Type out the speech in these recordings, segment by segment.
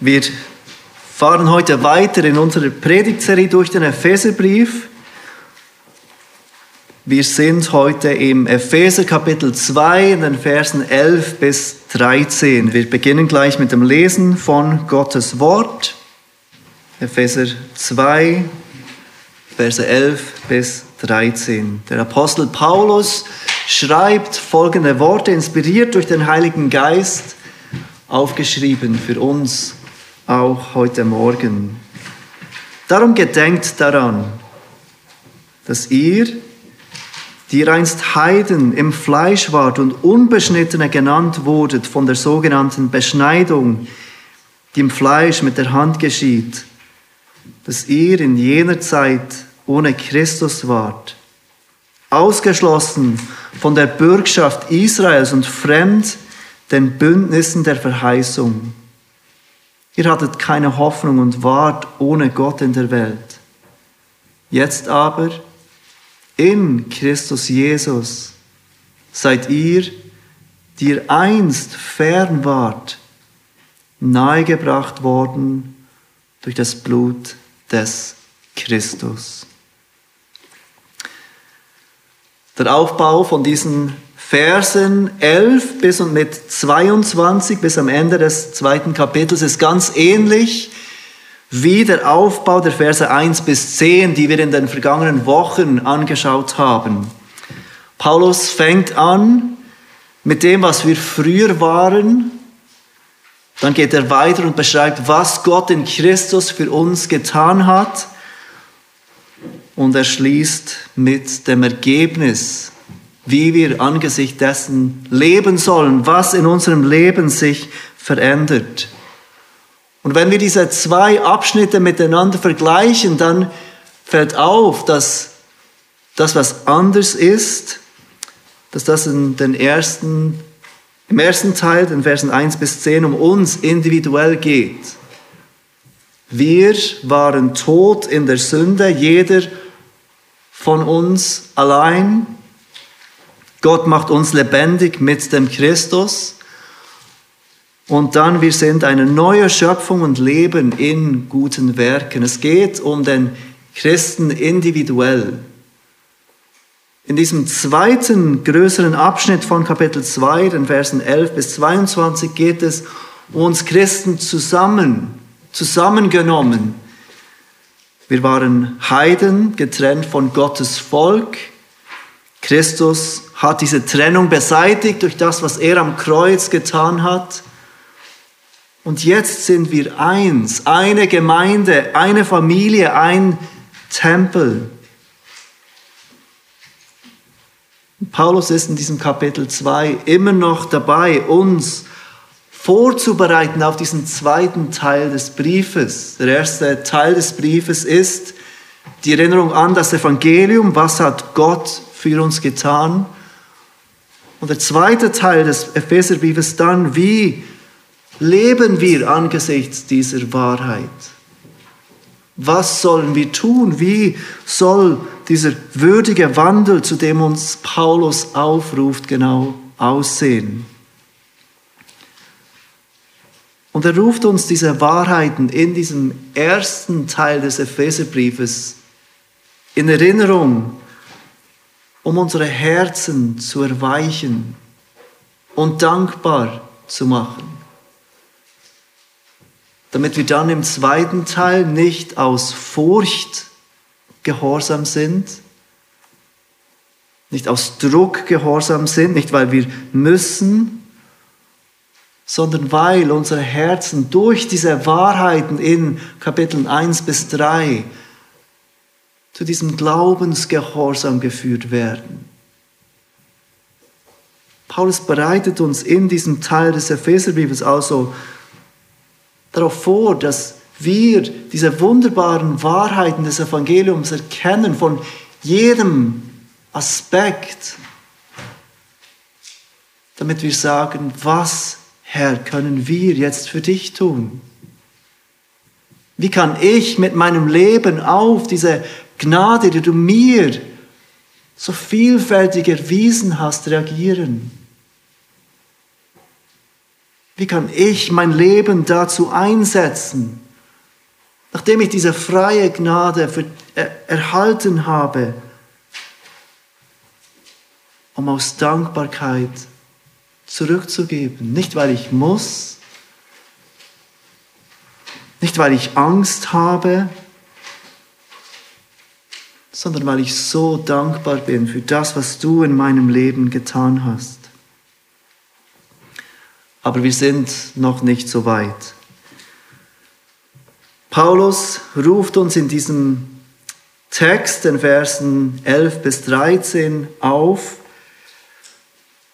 Wir fahren heute weiter in unserer Predigtserie durch den Epheserbrief. Wir sind heute im Epheser Kapitel 2 in den Versen 11 bis 13. Wir beginnen gleich mit dem Lesen von Gottes Wort. Epheser 2, Verse 11 bis 13. Der Apostel Paulus schreibt folgende Worte, inspiriert durch den Heiligen Geist, aufgeschrieben für uns auch heute Morgen. Darum gedenkt daran, dass ihr, die ihr einst Heiden im Fleisch wart und Unbeschnittene genannt wurdet von der sogenannten Beschneidung, die im Fleisch mit der Hand geschieht, dass ihr in jener Zeit ohne Christus wart, ausgeschlossen von der Bürgschaft Israels und fremd den Bündnissen der Verheißung Ihr hattet keine Hoffnung und wart ohne Gott in der Welt. Jetzt aber, in Christus Jesus, seid ihr, die ihr einst fern wart, nahegebracht worden durch das Blut des Christus. Der Aufbau von diesen Versen 11 bis und mit 22 bis am Ende des zweiten Kapitels ist ganz ähnlich wie der Aufbau der Verse 1 bis 10, die wir in den vergangenen Wochen angeschaut haben. Paulus fängt an mit dem, was wir früher waren. Dann geht er weiter und beschreibt, was Gott in Christus für uns getan hat. Und er schließt mit dem Ergebnis wie wir angesichts dessen leben sollen, was in unserem Leben sich verändert. Und wenn wir diese zwei Abschnitte miteinander vergleichen, dann fällt auf, dass das, was anders ist, dass das in den ersten, im ersten Teil, den Versen 1 bis 10, um uns individuell geht. Wir waren tot in der Sünde, jeder von uns allein. Gott macht uns lebendig mit dem Christus. Und dann, wir sind eine neue Schöpfung und leben in guten Werken. Es geht um den Christen individuell. In diesem zweiten größeren Abschnitt von Kapitel 2, den Versen 11 bis 22, geht es uns Christen zusammen, zusammengenommen. Wir waren Heiden, getrennt von Gottes Volk. Christus hat diese Trennung beseitigt durch das, was er am Kreuz getan hat. Und jetzt sind wir eins, eine Gemeinde, eine Familie, ein Tempel. Paulus ist in diesem Kapitel 2 immer noch dabei, uns vorzubereiten auf diesen zweiten Teil des Briefes. Der erste Teil des Briefes ist die Erinnerung an das Evangelium, was hat Gott für uns getan. Und der zweite Teil des Epheserbriefes dann, wie leben wir angesichts dieser Wahrheit? Was sollen wir tun? Wie soll dieser würdige Wandel, zu dem uns Paulus aufruft, genau aussehen? Und er ruft uns diese Wahrheiten in diesem ersten Teil des Epheserbriefes in Erinnerung um unsere Herzen zu erweichen und dankbar zu machen. Damit wir dann im zweiten Teil nicht aus Furcht gehorsam sind, nicht aus Druck gehorsam sind, nicht weil wir müssen, sondern weil unsere Herzen durch diese Wahrheiten in Kapiteln 1 bis 3 zu diesem Glaubensgehorsam geführt werden. Paulus bereitet uns in diesem Teil des Epheserbriefes also darauf vor, dass wir diese wunderbaren Wahrheiten des Evangeliums erkennen von jedem Aspekt, damit wir sagen, was, Herr, können wir jetzt für dich tun? Wie kann ich mit meinem Leben auf diese Gnade, die du mir so vielfältig erwiesen hast, reagieren. Wie kann ich mein Leben dazu einsetzen, nachdem ich diese freie Gnade für, er, erhalten habe, um aus Dankbarkeit zurückzugeben. Nicht weil ich muss, nicht weil ich Angst habe, sondern weil ich so dankbar bin für das, was du in meinem Leben getan hast. Aber wir sind noch nicht so weit. Paulus ruft uns in diesem Text, in Versen 11 bis 13, auf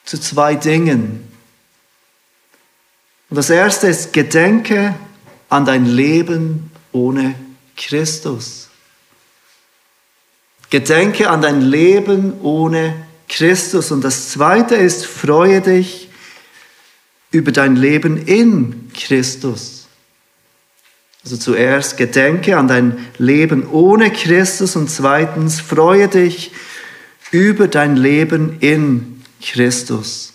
zu zwei Dingen. Und das erste ist, gedenke an dein Leben ohne Christus. Gedenke an dein Leben ohne Christus. Und das Zweite ist, freue dich über dein Leben in Christus. Also zuerst gedenke an dein Leben ohne Christus und zweitens freue dich über dein Leben in Christus.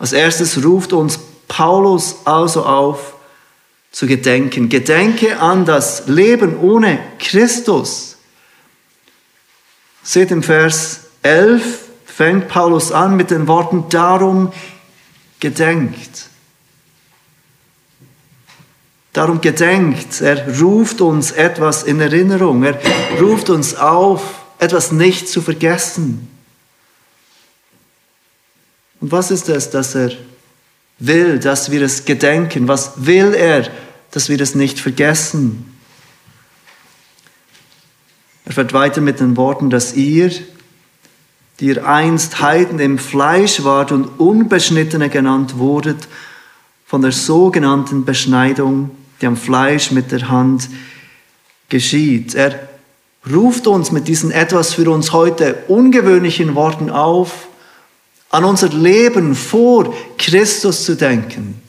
Als erstes ruft uns Paulus also auf, zu gedenken. Gedenke an das Leben ohne Christus. Seht im Vers 11 fängt Paulus an mit den Worten, darum gedenkt. Darum gedenkt. Er ruft uns etwas in Erinnerung. Er ruft uns auf, etwas nicht zu vergessen. Und was ist es, dass er will, dass wir es gedenken? Was will er, dass wir es nicht vergessen? Er fährt weiter mit den Worten, dass ihr, die ihr einst Heiden im Fleisch wart und Unbeschnittene genannt wurdet, von der sogenannten Beschneidung, die am Fleisch mit der Hand geschieht. Er ruft uns mit diesen etwas für uns heute ungewöhnlichen Worten auf, an unser Leben vor Christus zu denken.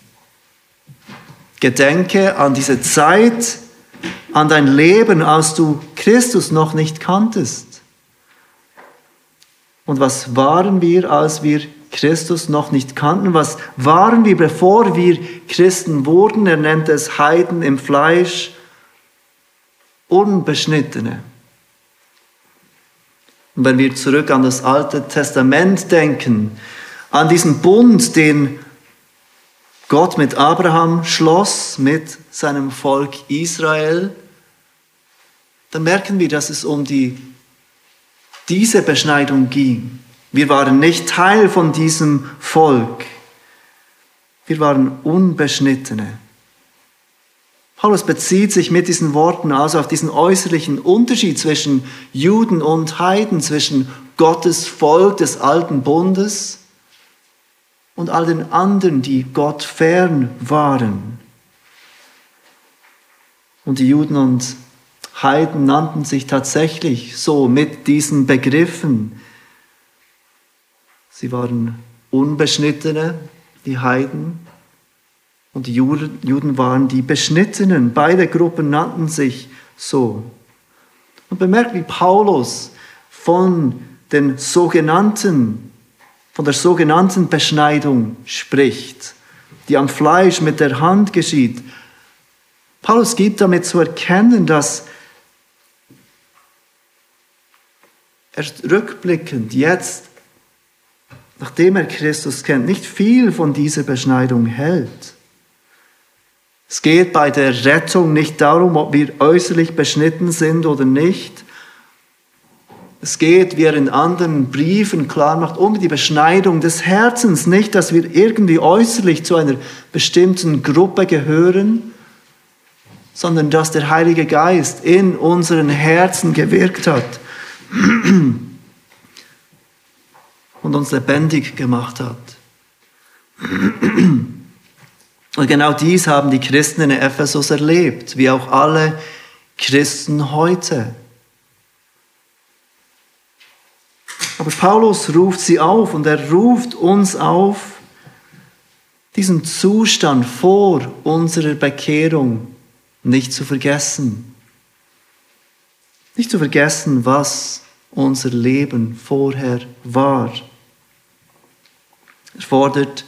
Gedenke an diese Zeit, an dein Leben, als du Christus noch nicht kanntest. Und was waren wir, als wir Christus noch nicht kannten? Was waren wir, bevor wir Christen wurden? Er nennt es Heiden im Fleisch, Unbeschnittene. Und wenn wir zurück an das Alte Testament denken, an diesen Bund, den Gott mit Abraham schloss, mit seinem Volk Israel, dann merken wir, dass es um die, diese Beschneidung ging. Wir waren nicht Teil von diesem Volk. Wir waren Unbeschnittene. Paulus bezieht sich mit diesen Worten also auf diesen äußerlichen Unterschied zwischen Juden und Heiden, zwischen Gottes Volk des alten Bundes und all den anderen, die Gott fern waren. Und die Juden und Heiden nannten sich tatsächlich so mit diesen Begriffen. Sie waren Unbeschnittene, die Heiden, und die Juden waren die Beschnittenen. Beide Gruppen nannten sich so. Und bemerkt, wie Paulus von den sogenannten, von der sogenannten Beschneidung spricht, die am Fleisch mit der Hand geschieht. Paulus gibt damit zu erkennen, dass er rückblickend jetzt, nachdem er Christus kennt, nicht viel von dieser Beschneidung hält. Es geht bei der Rettung nicht darum, ob wir äußerlich beschnitten sind oder nicht. Es geht, wie er in anderen Briefen klar macht, um die Beschneidung des Herzens. Nicht, dass wir irgendwie äußerlich zu einer bestimmten Gruppe gehören, sondern dass der Heilige Geist in unseren Herzen gewirkt hat und uns lebendig gemacht hat. Und genau dies haben die Christen in Ephesus erlebt, wie auch alle Christen heute. Aber Paulus ruft sie auf und er ruft uns auf, diesen Zustand vor unserer Bekehrung nicht zu vergessen. Nicht zu vergessen, was unser Leben vorher war. Er fordert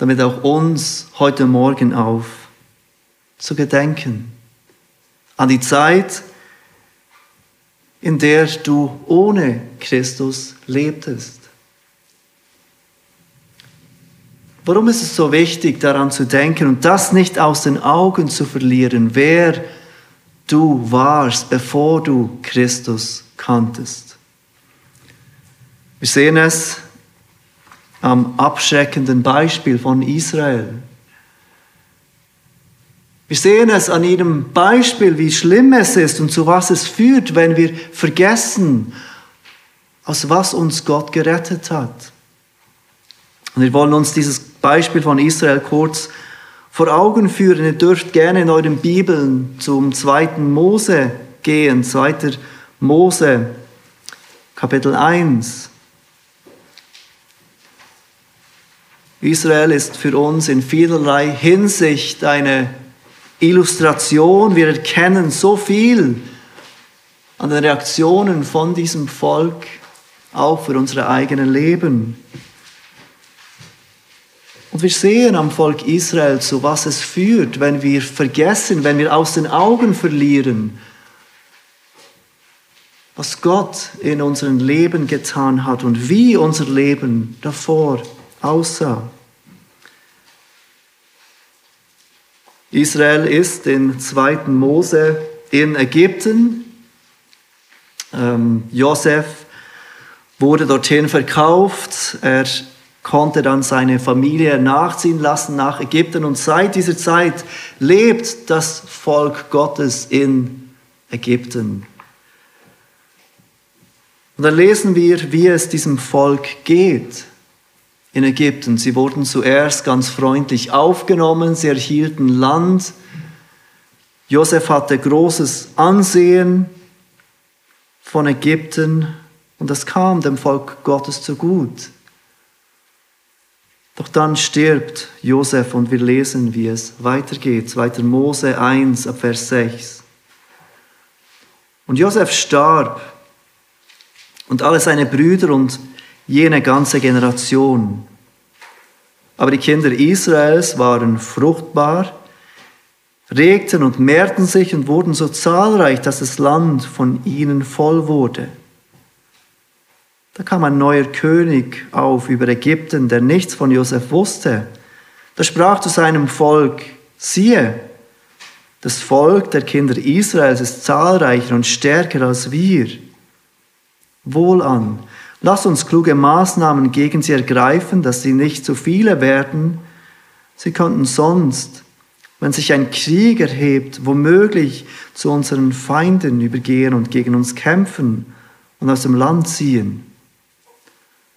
damit auch uns heute Morgen auf zu gedenken an die Zeit, in der du ohne Christus lebtest. Warum ist es so wichtig, daran zu denken und das nicht aus den Augen zu verlieren, wer du warst, bevor du Christus kanntest? Wir sehen es am abschreckenden Beispiel von Israel. Wir sehen es an ihrem Beispiel, wie schlimm es ist und zu was es führt, wenn wir vergessen, aus was uns Gott gerettet hat. Und wir wollen uns dieses Beispiel von Israel kurz vor Augen führen. Ihr dürft gerne in euren Bibeln zum zweiten Mose gehen, zweiter Mose, Kapitel 1. Israel ist für uns in vielerlei Hinsicht eine Illustration. Wir erkennen so viel an den Reaktionen von diesem Volk, auch für unsere eigenen Leben. Und wir sehen am Volk Israel, zu was es führt, wenn wir vergessen, wenn wir aus den Augen verlieren, was Gott in unserem Leben getan hat und wie unser Leben davor aussah. Israel ist in 2. Mose in Ägypten. Ähm, Josef wurde dorthin verkauft. Er konnte dann seine Familie nachziehen lassen nach Ägypten und seit dieser Zeit lebt das Volk Gottes in Ägypten. Und dann lesen wir, wie es diesem Volk geht in Ägypten. Sie wurden zuerst ganz freundlich aufgenommen, sie erhielten Land. Josef hatte großes Ansehen von Ägypten und das kam dem Volk Gottes zu gut. Doch dann stirbt Josef und wir lesen, wie es weitergeht. 2. Mose 1 ab Vers 6. Und Josef starb und alle seine Brüder und jene ganze Generation. Aber die Kinder Israels waren fruchtbar, regten und mehrten sich und wurden so zahlreich, dass das Land von ihnen voll wurde. Da kam ein neuer König auf über Ägypten, der nichts von Josef wusste. Da sprach zu seinem Volk, siehe, das Volk der Kinder Israels ist zahlreicher und stärker als wir. Wohlan, Lass uns kluge Maßnahmen gegen sie ergreifen, dass sie nicht zu viele werden. Sie könnten sonst, wenn sich ein Krieg erhebt, womöglich zu unseren Feinden übergehen und gegen uns kämpfen und aus dem Land ziehen.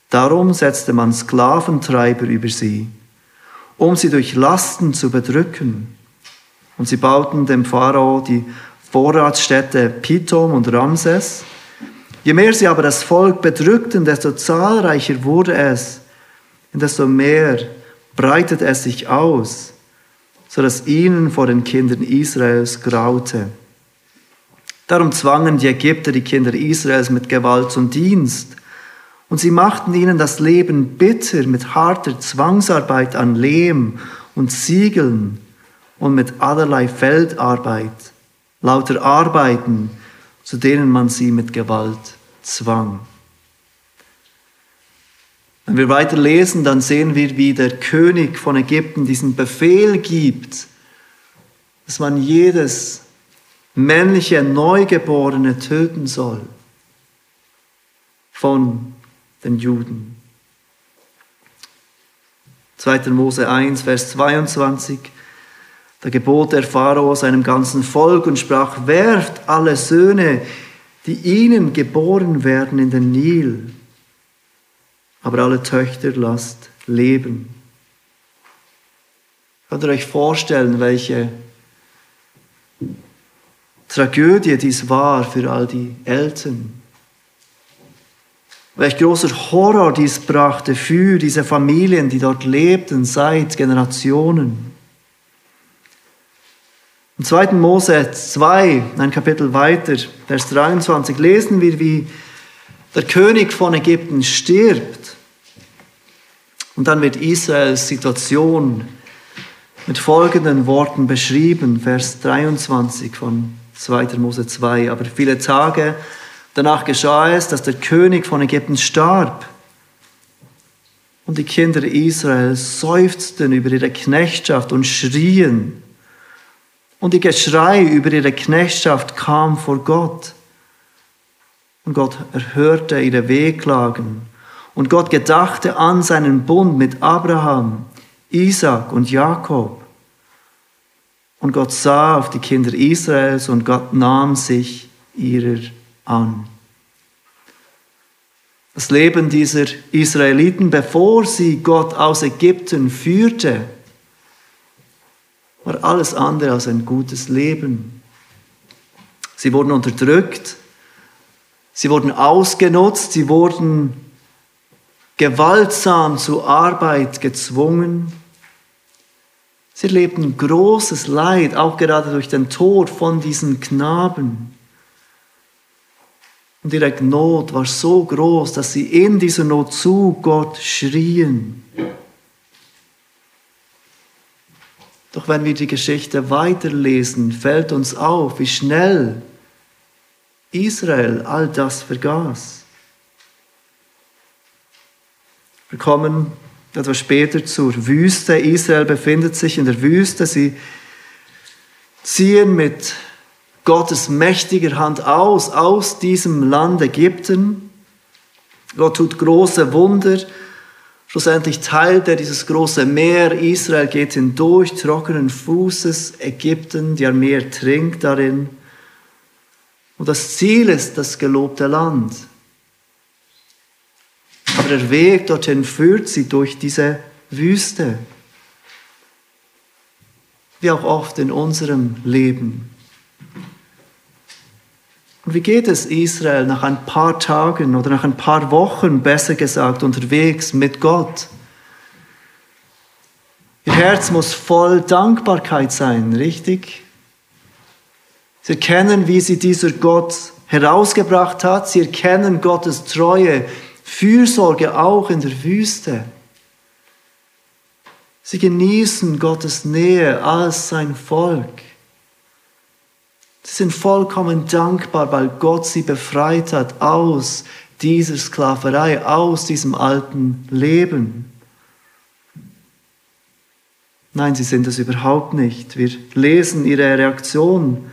Darum setzte man Sklaventreiber über sie, um sie durch Lasten zu bedrücken. Und sie bauten dem Pharao die Vorratsstädte Pithom und Ramses, Je mehr sie aber das Volk bedrückten, desto zahlreicher wurde es, und desto mehr breitet es sich aus, so dass ihnen vor den Kindern Israels graute. Darum zwangen die Ägypter die Kinder Israels mit Gewalt zum Dienst, und sie machten ihnen das Leben bitter mit harter Zwangsarbeit an Lehm und Ziegeln und mit allerlei Feldarbeit, lauter Arbeiten, zu denen man sie mit Gewalt zwang. Wenn wir weiter lesen, dann sehen wir, wie der König von Ägypten diesen Befehl gibt, dass man jedes männliche Neugeborene töten soll von den Juden. 2. Mose 1, Vers 22. Da gebot der Pharao seinem ganzen Volk und sprach, werft alle Söhne, die ihnen geboren werden in den Nil, aber alle Töchter lasst leben. Könnt ihr euch vorstellen, welche Tragödie dies war für all die Eltern? Welch großer Horror dies brachte für diese Familien, die dort lebten seit Generationen. Im 2. Mose 2, ein Kapitel weiter, Vers 23, lesen wir, wie der König von Ägypten stirbt. Und dann wird Israels Situation mit folgenden Worten beschrieben, Vers 23 von 2. Mose 2. Aber viele Tage danach geschah es, dass der König von Ägypten starb. Und die Kinder Israels seufzten über ihre Knechtschaft und schrien. Und die Geschrei über ihre Knechtschaft kam vor Gott. Und Gott erhörte ihre Wehklagen. Und Gott gedachte an seinen Bund mit Abraham, Isaac und Jakob. Und Gott sah auf die Kinder Israels und Gott nahm sich ihrer an. Das Leben dieser Israeliten, bevor sie Gott aus Ägypten führte, war alles andere als ein gutes Leben. Sie wurden unterdrückt, sie wurden ausgenutzt, sie wurden gewaltsam zur Arbeit gezwungen. Sie erlebten großes Leid, auch gerade durch den Tod von diesen Knaben. Und ihre Not war so groß, dass sie in dieser Not zu Gott schrien. Doch wenn wir die Geschichte weiterlesen, fällt uns auf, wie schnell Israel all das vergaß. Wir kommen etwas später zur Wüste. Israel befindet sich in der Wüste. Sie ziehen mit Gottes mächtiger Hand aus, aus diesem Land Ägypten. Gott tut große Wunder. Schlussendlich teilt er dieses große Meer. Israel geht hindurch, trockenen Fußes. Ägypten, die Armee trinkt darin. Und das Ziel ist das gelobte Land. Aber der Weg dorthin führt sie durch diese Wüste. Wie auch oft in unserem Leben. Und wie geht es Israel nach ein paar Tagen oder nach ein paar Wochen, besser gesagt, unterwegs mit Gott? Ihr Herz muss voll Dankbarkeit sein, richtig? Sie erkennen, wie sie dieser Gott herausgebracht hat. Sie erkennen Gottes Treue Fürsorge auch in der Wüste. Sie genießen Gottes Nähe als sein Volk. Sie sind vollkommen dankbar, weil Gott sie befreit hat aus dieser Sklaverei, aus diesem alten Leben. Nein, sie sind es überhaupt nicht. Wir lesen ihre Reaktion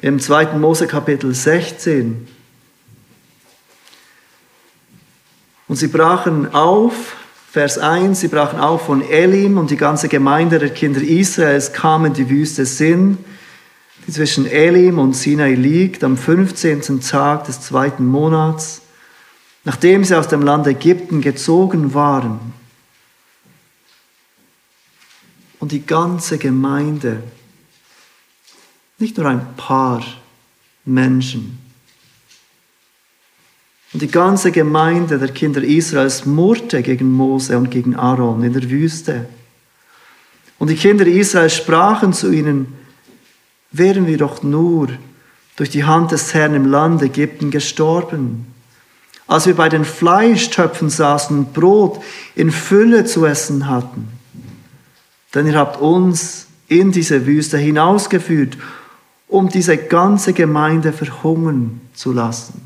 im 2. Mose Kapitel 16. Und sie brachen auf, Vers 1, sie brachen auf von Elim und die ganze Gemeinde der Kinder Israels kam in die Wüste Sin, die zwischen Elim und Sinai liegt, am 15. Tag des zweiten Monats, nachdem sie aus dem Land Ägypten gezogen waren. Und die ganze Gemeinde, nicht nur ein paar Menschen, und die ganze Gemeinde der Kinder Israels murrte gegen Mose und gegen Aaron in der Wüste. Und die Kinder Israels sprachen zu ihnen, wären wir doch nur durch die Hand des Herrn im Land Ägypten gestorben. Als wir bei den Fleischtöpfen saßen und Brot in Fülle zu essen hatten. Denn ihr habt uns in diese Wüste hinausgeführt, um diese ganze Gemeinde verhungern zu lassen.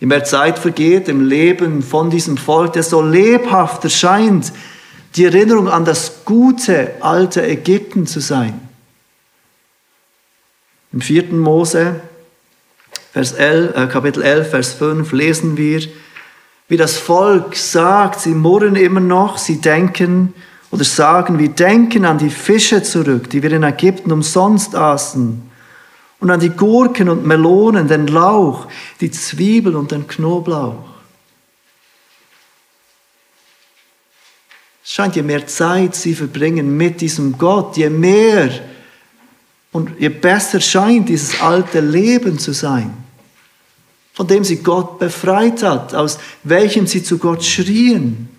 Je mehr Zeit vergeht im Leben von diesem Volk, desto lebhafter scheint die Erinnerung an das gute alte Ägypten zu sein. Im vierten Mose, Vers 11, äh, Kapitel 11, Vers 5 lesen wir, wie das Volk sagt, sie murren immer noch, sie denken oder sagen, wir denken an die Fische zurück, die wir in Ägypten umsonst aßen und an die Gurken und Melonen, den Lauch, die Zwiebel und den Knoblauch. Scheint, je mehr Zeit sie verbringen mit diesem Gott, je mehr und je besser scheint dieses alte Leben zu sein, von dem sie Gott befreit hat, aus welchem sie zu Gott schrien.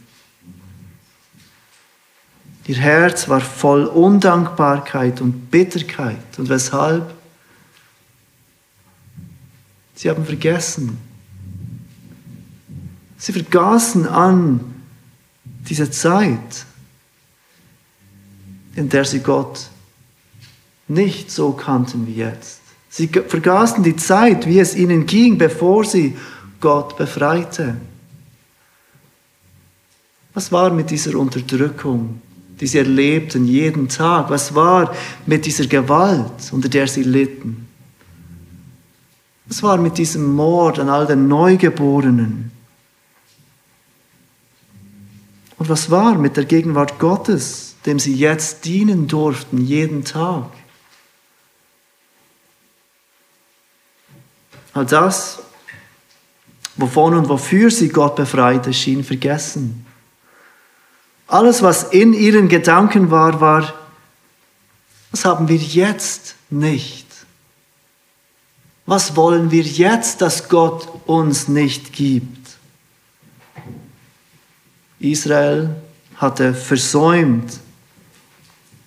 Ihr Herz war voll Undankbarkeit und Bitterkeit. Und weshalb? Sie haben vergessen, Sie vergaßen an diese Zeit, in der sie Gott nicht so kannten wie jetzt. Sie vergaßen die Zeit, wie es ihnen ging, bevor sie Gott befreite. Was war mit dieser Unterdrückung, die sie erlebten jeden Tag? Was war mit dieser Gewalt, unter der sie litten? Was war mit diesem Mord an all den Neugeborenen? Und was war mit der Gegenwart Gottes, dem sie jetzt dienen durften, jeden Tag? All das, wovon und wofür sie Gott befreite, schien vergessen. Alles, was in ihren Gedanken war, war, was haben wir jetzt nicht? Was wollen wir jetzt, dass Gott uns nicht gibt? Israel hatte versäumt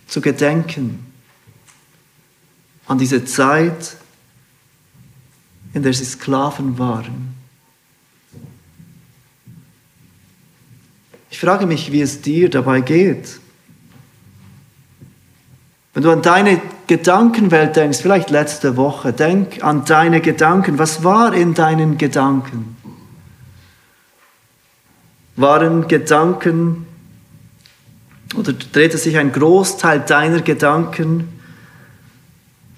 zu gedenken an diese Zeit, in der sie Sklaven waren. Ich frage mich, wie es dir dabei geht. Wenn du an deine Gedankenwelt denkst, vielleicht letzte Woche, denk an deine Gedanken. Was war in deinen Gedanken? Waren Gedanken oder drehte sich ein Großteil deiner Gedanken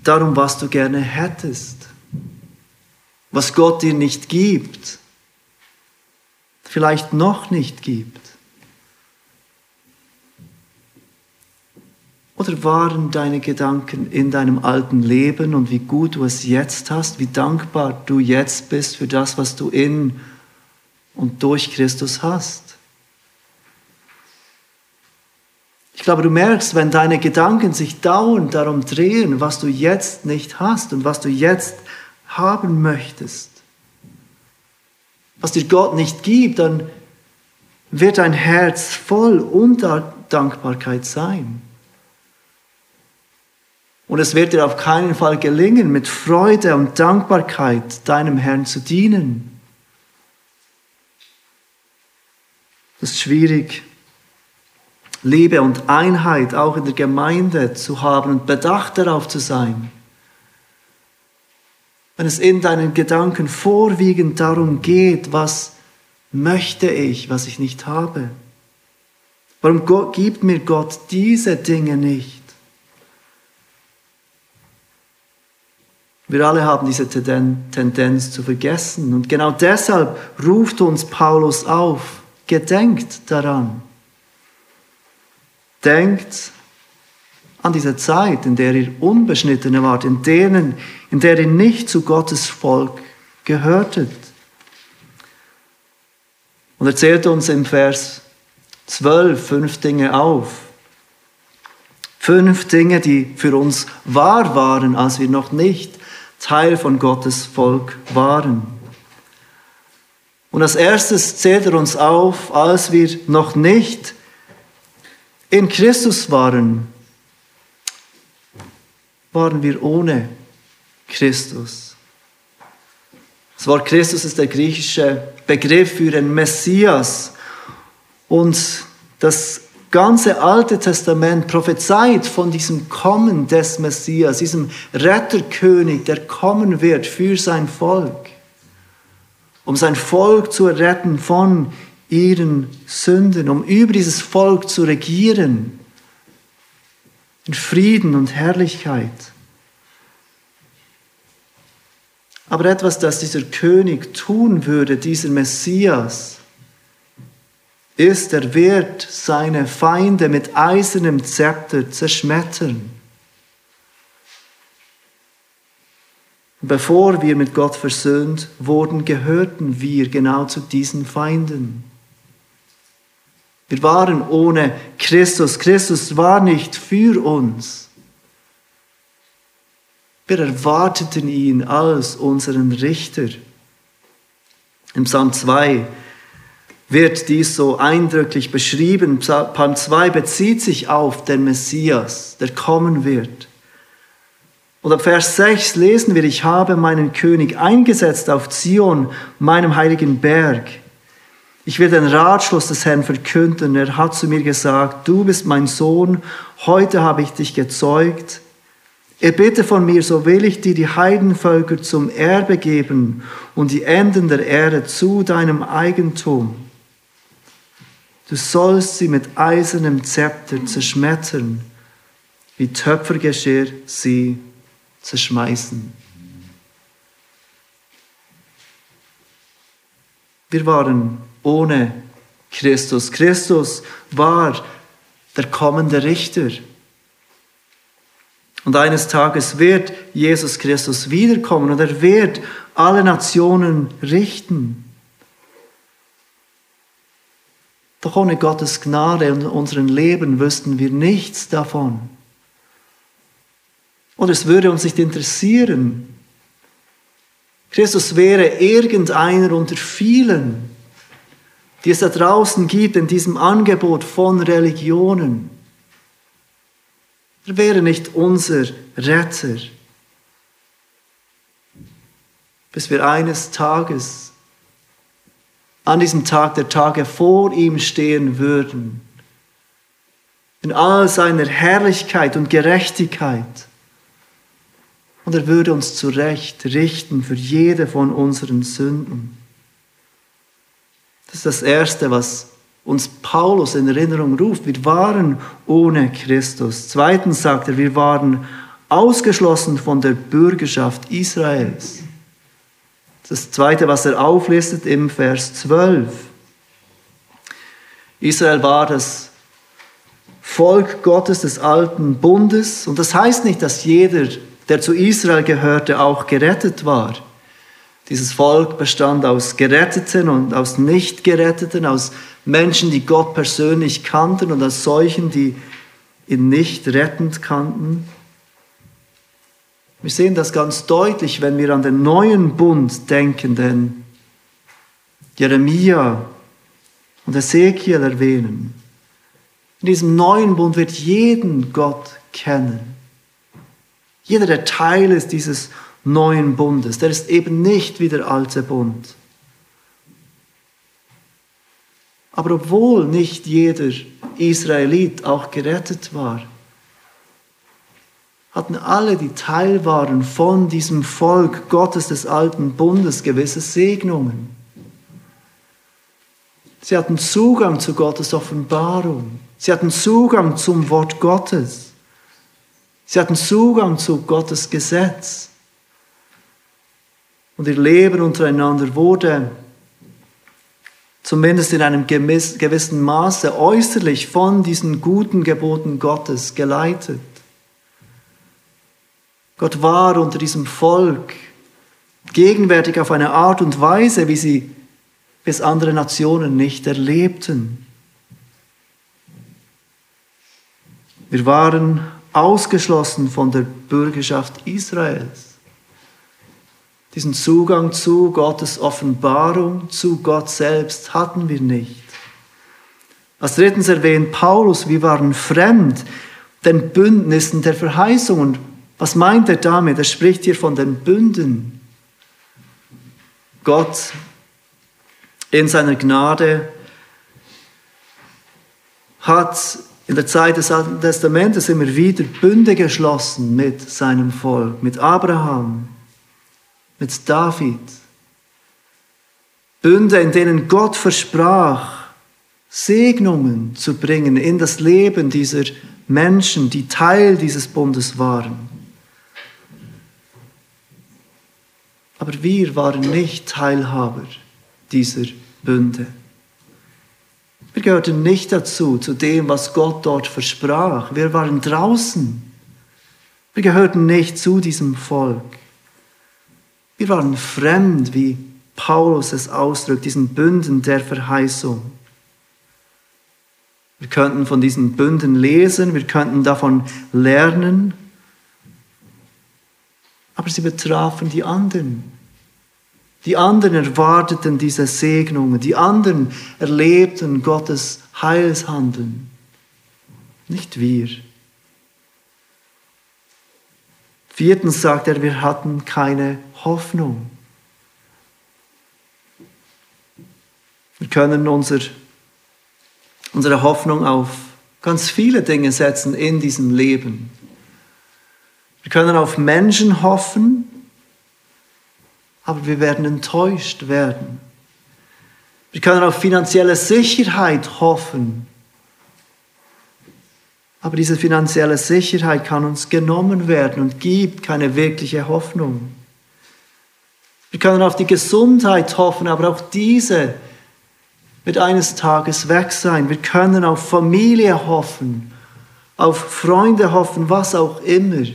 darum, was du gerne hättest, was Gott dir nicht gibt, vielleicht noch nicht gibt? Oder waren deine Gedanken in deinem alten Leben und wie gut du es jetzt hast, wie dankbar du jetzt bist für das, was du in und durch Christus hast? Ich glaube, du merkst, wenn deine Gedanken sich dauernd darum drehen, was du jetzt nicht hast und was du jetzt haben möchtest, was dir Gott nicht gibt, dann wird dein Herz voll Undankbarkeit sein. Und es wird dir auf keinen Fall gelingen, mit Freude und Dankbarkeit deinem Herrn zu dienen. Es ist schwierig, Liebe und Einheit auch in der Gemeinde zu haben und bedacht darauf zu sein. Wenn es in deinen Gedanken vorwiegend darum geht, was möchte ich, was ich nicht habe. Warum gibt mir Gott diese Dinge nicht? Wir alle haben diese Tendenz zu vergessen. Und genau deshalb ruft uns Paulus auf, gedenkt daran. Denkt an diese Zeit, in der ihr Unbeschnittene wart, in, denen, in der ihr nicht zu Gottes Volk gehörtet. Und erzählt uns im Vers 12 fünf Dinge auf. Fünf Dinge, die für uns wahr waren, als wir noch nicht Teil von Gottes Volk waren. Und als erstes zählt er uns auf, als wir noch nicht in Christus waren, waren wir ohne Christus. Das Wort Christus ist der griechische Begriff für den Messias. Und das ganze Alte Testament prophezeit von diesem Kommen des Messias, diesem Retterkönig, der kommen wird für sein Volk, um sein Volk zu retten von ihren Sünden, um über dieses Volk zu regieren, in Frieden und Herrlichkeit. Aber etwas, das dieser König tun würde, dieser Messias, ist, er wird seine Feinde mit eisernem Zepter zerschmettern. Bevor wir mit Gott versöhnt wurden, gehörten wir genau zu diesen Feinden. Wir waren ohne Christus. Christus war nicht für uns. Wir erwarteten ihn als unseren Richter. Im Psalm 2 wird dies so eindrücklich beschrieben. Psalm 2 bezieht sich auf den Messias, der kommen wird. Und ab Vers 6 lesen wir, ich habe meinen König eingesetzt auf Zion, meinem heiligen Berg. Ich will den Ratschluss des Herrn verkünden. Er hat zu mir gesagt, du bist mein Sohn, heute habe ich dich gezeugt. Erbitte von mir, so will ich dir die Heidenvölker zum Erbe geben und die Enden der Erde zu deinem Eigentum. Du sollst sie mit eisernem Zepter zerschmettern, wie Töpfergeschirr sie zerschmeißen. Wir waren ohne Christus. Christus war der kommende Richter. Und eines Tages wird Jesus Christus wiederkommen und er wird alle Nationen richten. Doch ohne Gottes Gnade in unserem Leben wüssten wir nichts davon. Oder es würde uns nicht interessieren. Christus wäre irgendeiner unter vielen, die es da draußen gibt in diesem Angebot von Religionen. Er wäre nicht unser Retter, bis wir eines Tages, an diesem Tag der Tage vor ihm stehen würden, in all seiner Herrlichkeit und Gerechtigkeit. Und er würde uns zurecht richten für jede von unseren Sünden. Das ist das Erste, was uns Paulus in Erinnerung ruft. Wir waren ohne Christus. Zweitens sagt er, wir waren ausgeschlossen von der Bürgerschaft Israels. Das Zweite, was er auflistet im Vers 12. Israel war das Volk Gottes des alten Bundes. Und das heißt nicht, dass jeder, der zu Israel gehörte, auch gerettet war. Dieses Volk bestand aus Geretteten und aus Nicht-Geretteten, aus Menschen, die Gott persönlich kannten und aus solchen, die ihn nicht rettend kannten. Wir sehen das ganz deutlich, wenn wir an den neuen Bund denken, denn Jeremia und Ezekiel erwähnen. In diesem neuen Bund wird jeden Gott kennen. Jeder, der Teil ist dieses neuen Bundes. Der ist eben nicht wie der alte Bund. Aber obwohl nicht jeder Israelit auch gerettet war, hatten alle, die Teil waren von diesem Volk Gottes des alten Bundes, gewisse Segnungen. Sie hatten Zugang zu Gottes Offenbarung. Sie hatten Zugang zum Wort Gottes. Sie hatten Zugang zu Gottes Gesetz. Und ihr Leben untereinander wurde zumindest in einem gewissen Maße äußerlich von diesen guten Geboten Gottes geleitet. Gott war unter diesem Volk gegenwärtig auf eine Art und Weise, wie sie bis andere Nationen nicht erlebten. Wir waren ausgeschlossen von der Bürgerschaft Israels. Diesen Zugang zu Gottes Offenbarung, zu Gott selbst hatten wir nicht. Als drittens erwähnt Paulus, wir waren fremd den Bündnissen der Verheißung. Und was meint er damit? Er spricht hier von den Bünden. Gott in seiner Gnade hat in der Zeit des Alten Testamentes immer wieder Bünde geschlossen mit seinem Volk, mit Abraham, mit David. Bünde, in denen Gott versprach, Segnungen zu bringen in das Leben dieser Menschen, die Teil dieses Bundes waren. Aber wir waren nicht Teilhaber dieser Bünde. Wir gehörten nicht dazu, zu dem, was Gott dort versprach. Wir waren draußen. Wir gehörten nicht zu diesem Volk. Wir waren fremd, wie Paulus es ausdrückt, diesen Bünden der Verheißung. Wir könnten von diesen Bünden lesen, wir könnten davon lernen, aber sie betrafen die anderen. Die anderen erwarteten diese Segnungen, die anderen erlebten Gottes Heilshandeln, nicht wir. Viertens sagt er, wir hatten keine Hoffnung. Wir können unser, unsere Hoffnung auf ganz viele Dinge setzen in diesem Leben. Wir können auf Menschen hoffen, aber wir werden enttäuscht werden. Wir können auf finanzielle Sicherheit hoffen, aber diese finanzielle Sicherheit kann uns genommen werden und gibt keine wirkliche Hoffnung. Wir können auf die Gesundheit hoffen, aber auch diese wird eines Tages weg sein. Wir können auf Familie hoffen, auf Freunde hoffen, was auch immer.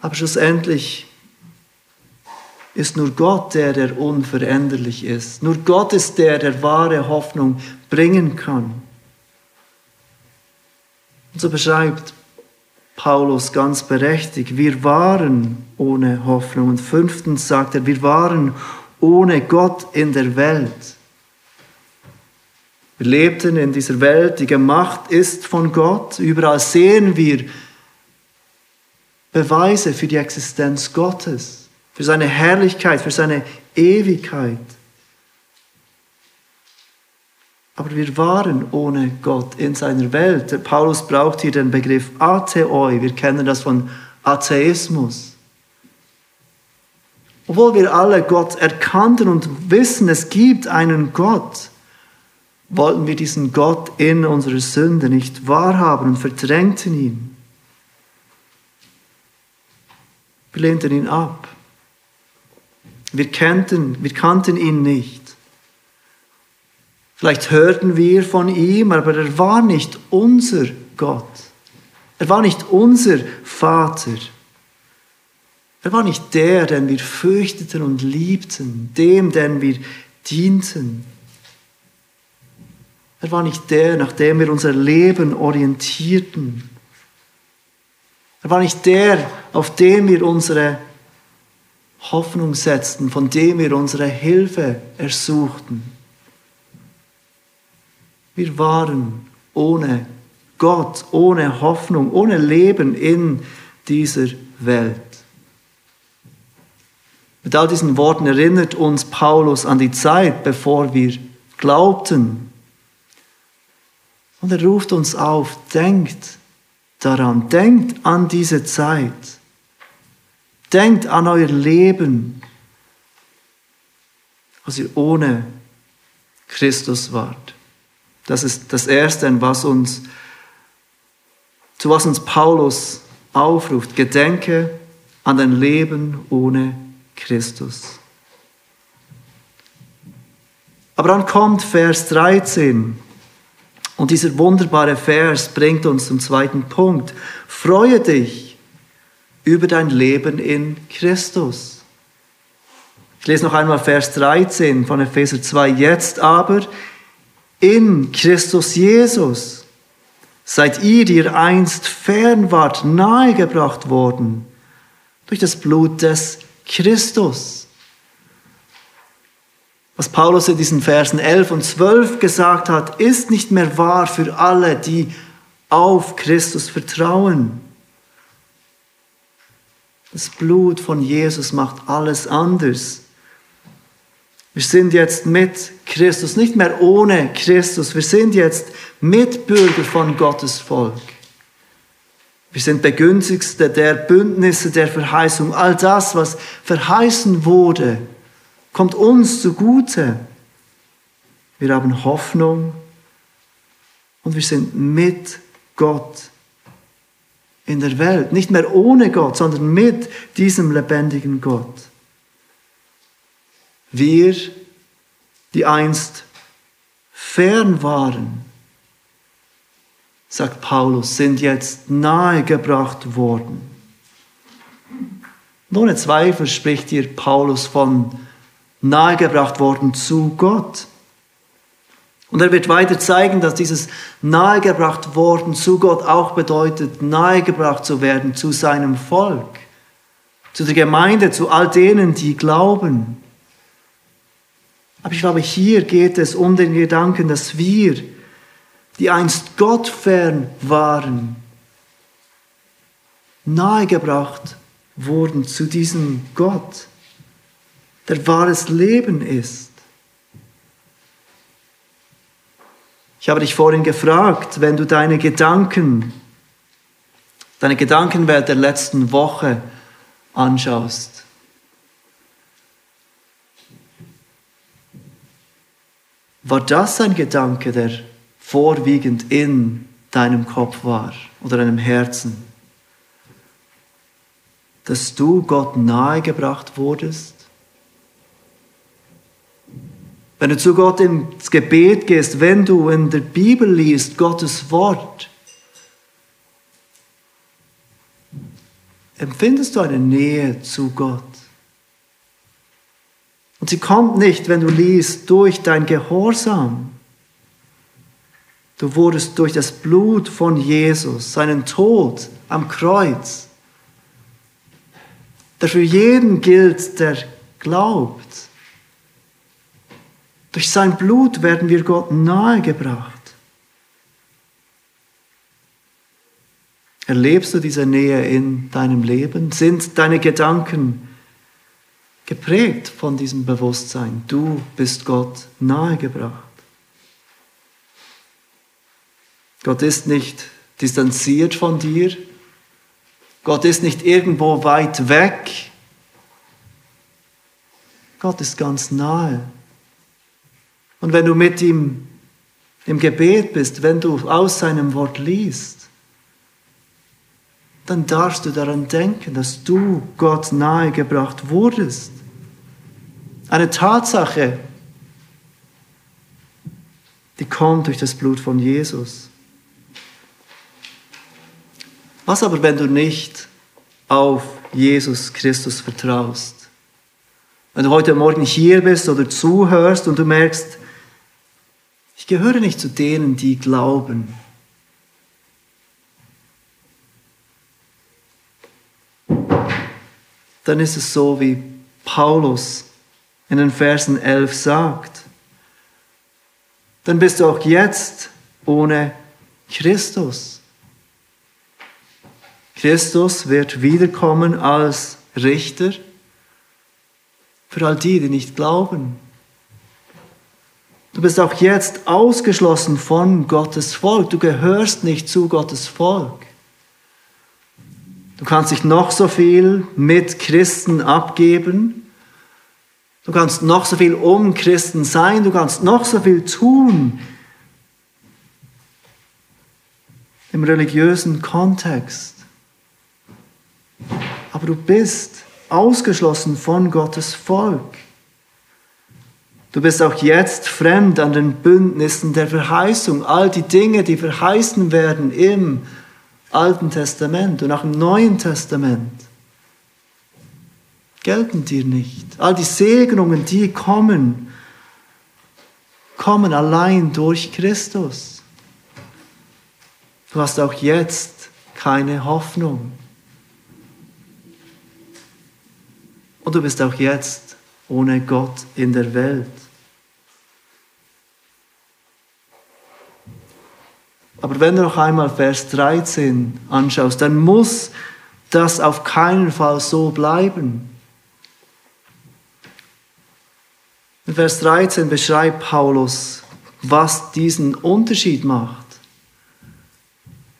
Aber schlussendlich ist nur Gott der, der unveränderlich ist. Nur Gott ist der, der wahre Hoffnung bringen kann. Und so beschreibt Paulus ganz berechtigt, wir waren ohne Hoffnung. Und fünftens sagt er, wir waren ohne Gott in der Welt. Wir lebten in dieser Welt, die gemacht ist von Gott. Überall sehen wir Beweise für die Existenz Gottes, für seine Herrlichkeit, für seine Ewigkeit. Aber wir waren ohne Gott in seiner Welt. Paulus braucht hier den Begriff Atheoi. Wir kennen das von Atheismus. Obwohl wir alle Gott erkannten und wissen, es gibt einen Gott, wollten wir diesen Gott in unserer Sünde nicht wahrhaben und verdrängten ihn. Wir lehnten ihn ab. Wir kannten, wir kannten ihn nicht. Vielleicht hörten wir von ihm, aber er war nicht unser Gott. Er war nicht unser Vater. Er war nicht der, den wir fürchteten und liebten, dem, den wir dienten. Er war nicht der, nach dem wir unser Leben orientierten. Er war nicht der, auf dem wir unsere Hoffnung setzten, von dem wir unsere Hilfe ersuchten. Wir waren ohne Gott, ohne Hoffnung, ohne Leben in dieser Welt. Mit all diesen Worten erinnert uns Paulus an die Zeit, bevor wir glaubten. Und er ruft uns auf, denkt daran, denkt an diese Zeit. Denkt an euer Leben, als ihr ohne Christus wart. Das ist das Erste, was uns, zu was uns Paulus aufruft. Gedenke an dein Leben ohne Christus. Aber dann kommt Vers 13 und dieser wunderbare Vers bringt uns zum zweiten Punkt. Freue dich über dein Leben in Christus. Ich lese noch einmal Vers 13 von Epheser 2. Jetzt aber in Christus Jesus seid ihr, die ihr einst fern wart, nahegebracht worden durch das Blut des Christus. Was Paulus in diesen Versen 11 und 12 gesagt hat, ist nicht mehr wahr für alle, die auf Christus vertrauen. Das Blut von Jesus macht alles anders. Wir sind jetzt mit Christus, nicht mehr ohne Christus. Wir sind jetzt Mitbürger von Gottes Volk. Wir sind Begünstigte der Bündnisse, der Verheißung. All das, was verheißen wurde, kommt uns zugute. Wir haben Hoffnung und wir sind mit Gott in der Welt. Nicht mehr ohne Gott, sondern mit diesem lebendigen Gott. Wir, die einst fern waren, sagt Paulus, sind jetzt nahegebracht worden. Ohne Zweifel spricht hier Paulus von nahegebracht worden zu Gott. Und er wird weiter zeigen, dass dieses nahegebracht worden zu Gott auch bedeutet, nahegebracht zu werden zu seinem Volk, zu der Gemeinde, zu all denen, die glauben. Aber ich glaube, hier geht es um den Gedanken, dass wir, die einst Gott fern waren, nahegebracht wurden zu diesem Gott. Der wahres Leben ist. Ich habe dich vorhin gefragt, wenn du deine Gedanken, deine Gedankenwelt der letzten Woche anschaust. War das ein Gedanke, der vorwiegend in deinem Kopf war oder deinem Herzen? Dass du Gott nahegebracht wurdest? Wenn du zu Gott ins Gebet gehst, wenn du in der Bibel liest, Gottes Wort, empfindest du eine Nähe zu Gott. Und sie kommt nicht, wenn du liest, durch dein Gehorsam. Du wurdest durch das Blut von Jesus, seinen Tod am Kreuz, der für jeden gilt, der glaubt. Durch sein Blut werden wir Gott nahegebracht. Erlebst du diese Nähe in deinem Leben? Sind deine Gedanken geprägt von diesem Bewusstsein? Du bist Gott nahegebracht. Gott ist nicht distanziert von dir. Gott ist nicht irgendwo weit weg. Gott ist ganz nahe. Und wenn du mit ihm im Gebet bist, wenn du aus seinem Wort liest, dann darfst du daran denken, dass du Gott nahegebracht wurdest. Eine Tatsache, die kommt durch das Blut von Jesus. Was aber, wenn du nicht auf Jesus Christus vertraust? Wenn du heute Morgen hier bist oder zuhörst und du merkst, ich gehöre nicht zu denen, die glauben. Dann ist es so, wie Paulus in den Versen 11 sagt. Dann bist du auch jetzt ohne Christus. Christus wird wiederkommen als Richter für all die, die nicht glauben. Du bist auch jetzt ausgeschlossen von Gottes Volk. Du gehörst nicht zu Gottes Volk. Du kannst dich noch so viel mit Christen abgeben. Du kannst noch so viel um Christen sein. Du kannst noch so viel tun im religiösen Kontext. Aber du bist ausgeschlossen von Gottes Volk. Du bist auch jetzt fremd an den Bündnissen der Verheißung. All die Dinge, die verheißen werden im Alten Testament und auch im Neuen Testament, gelten dir nicht. All die Segnungen, die kommen, kommen allein durch Christus. Du hast auch jetzt keine Hoffnung. Und du bist auch jetzt ohne Gott in der Welt. Aber wenn du noch einmal Vers 13 anschaust, dann muss das auf keinen Fall so bleiben. In Vers 13 beschreibt Paulus, was diesen Unterschied macht.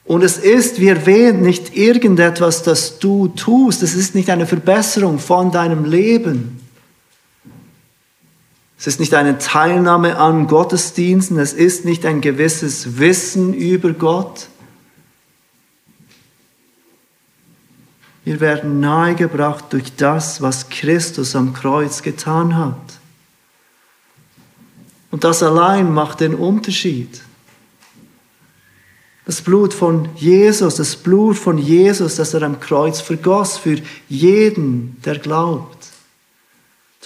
Und es ist, wie erwähnt, nicht irgendetwas, das du tust. Es ist nicht eine Verbesserung von deinem Leben. Es ist nicht eine Teilnahme an Gottesdiensten, es ist nicht ein gewisses Wissen über Gott. Wir werden nahegebracht durch das, was Christus am Kreuz getan hat. Und das allein macht den Unterschied. Das Blut von Jesus, das Blut von Jesus, das er am Kreuz vergoss für jeden, der glaubt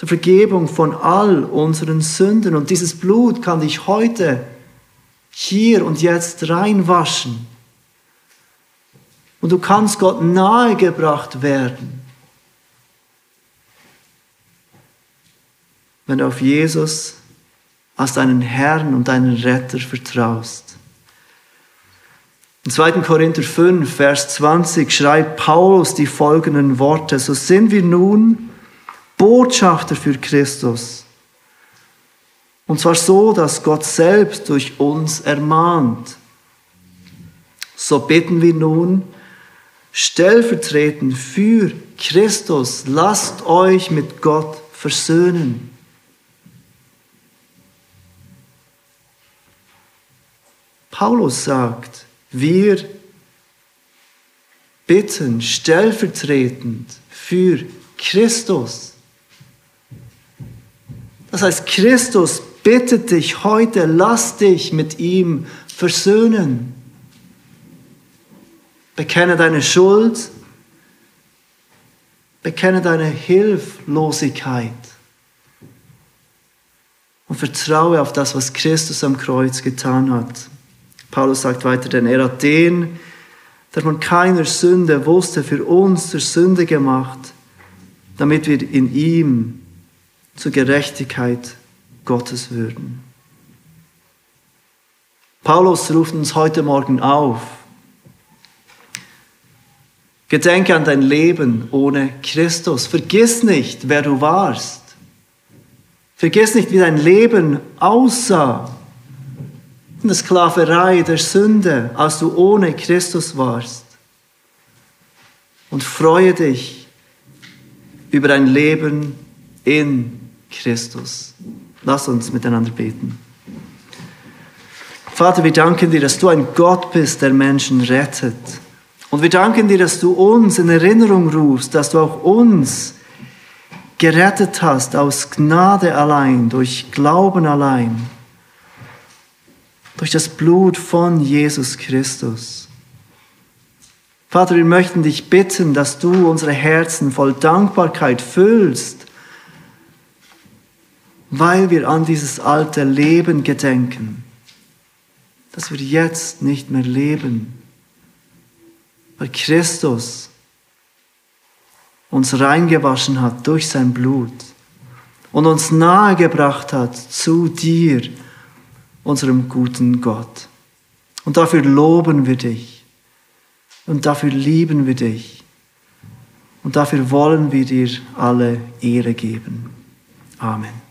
zur Vergebung von all unseren Sünden. Und dieses Blut kann dich heute, hier und jetzt reinwaschen. Und du kannst Gott nahegebracht werden, wenn du auf Jesus als deinen Herrn und deinen Retter vertraust. In 2. Korinther 5, Vers 20 schreibt Paulus die folgenden Worte. So sind wir nun Botschafter für Christus. Und zwar so, dass Gott selbst durch uns ermahnt. So bitten wir nun, stellvertretend für Christus, lasst euch mit Gott versöhnen. Paulus sagt, wir bitten stellvertretend für Christus. Das heißt, Christus bittet dich heute, lass dich mit ihm versöhnen. Bekenne deine Schuld, bekenne deine Hilflosigkeit und vertraue auf das, was Christus am Kreuz getan hat. Paulus sagt weiter, denn er hat den, der von keiner Sünde wusste, für uns zur Sünde gemacht, damit wir in ihm zur Gerechtigkeit Gottes würden. Paulus ruft uns heute Morgen auf, Gedenke an dein Leben ohne Christus. Vergiss nicht, wer du warst. Vergiss nicht, wie dein Leben aussah. In der Sklaverei, der Sünde, als du ohne Christus warst. Und freue dich über dein Leben in Christus. Lass uns miteinander beten. Vater, wir danken dir, dass du ein Gott bist, der Menschen rettet. Und wir danken dir, dass du uns in Erinnerung rufst, dass du auch uns gerettet hast aus Gnade allein, durch Glauben allein, durch das Blut von Jesus Christus. Vater, wir möchten dich bitten, dass du unsere Herzen voll Dankbarkeit füllst, weil wir an dieses alte Leben gedenken, dass wir jetzt nicht mehr leben weil Christus uns reingewaschen hat durch sein Blut und uns nahegebracht hat zu dir, unserem guten Gott. Und dafür loben wir dich und dafür lieben wir dich und dafür wollen wir dir alle Ehre geben. Amen.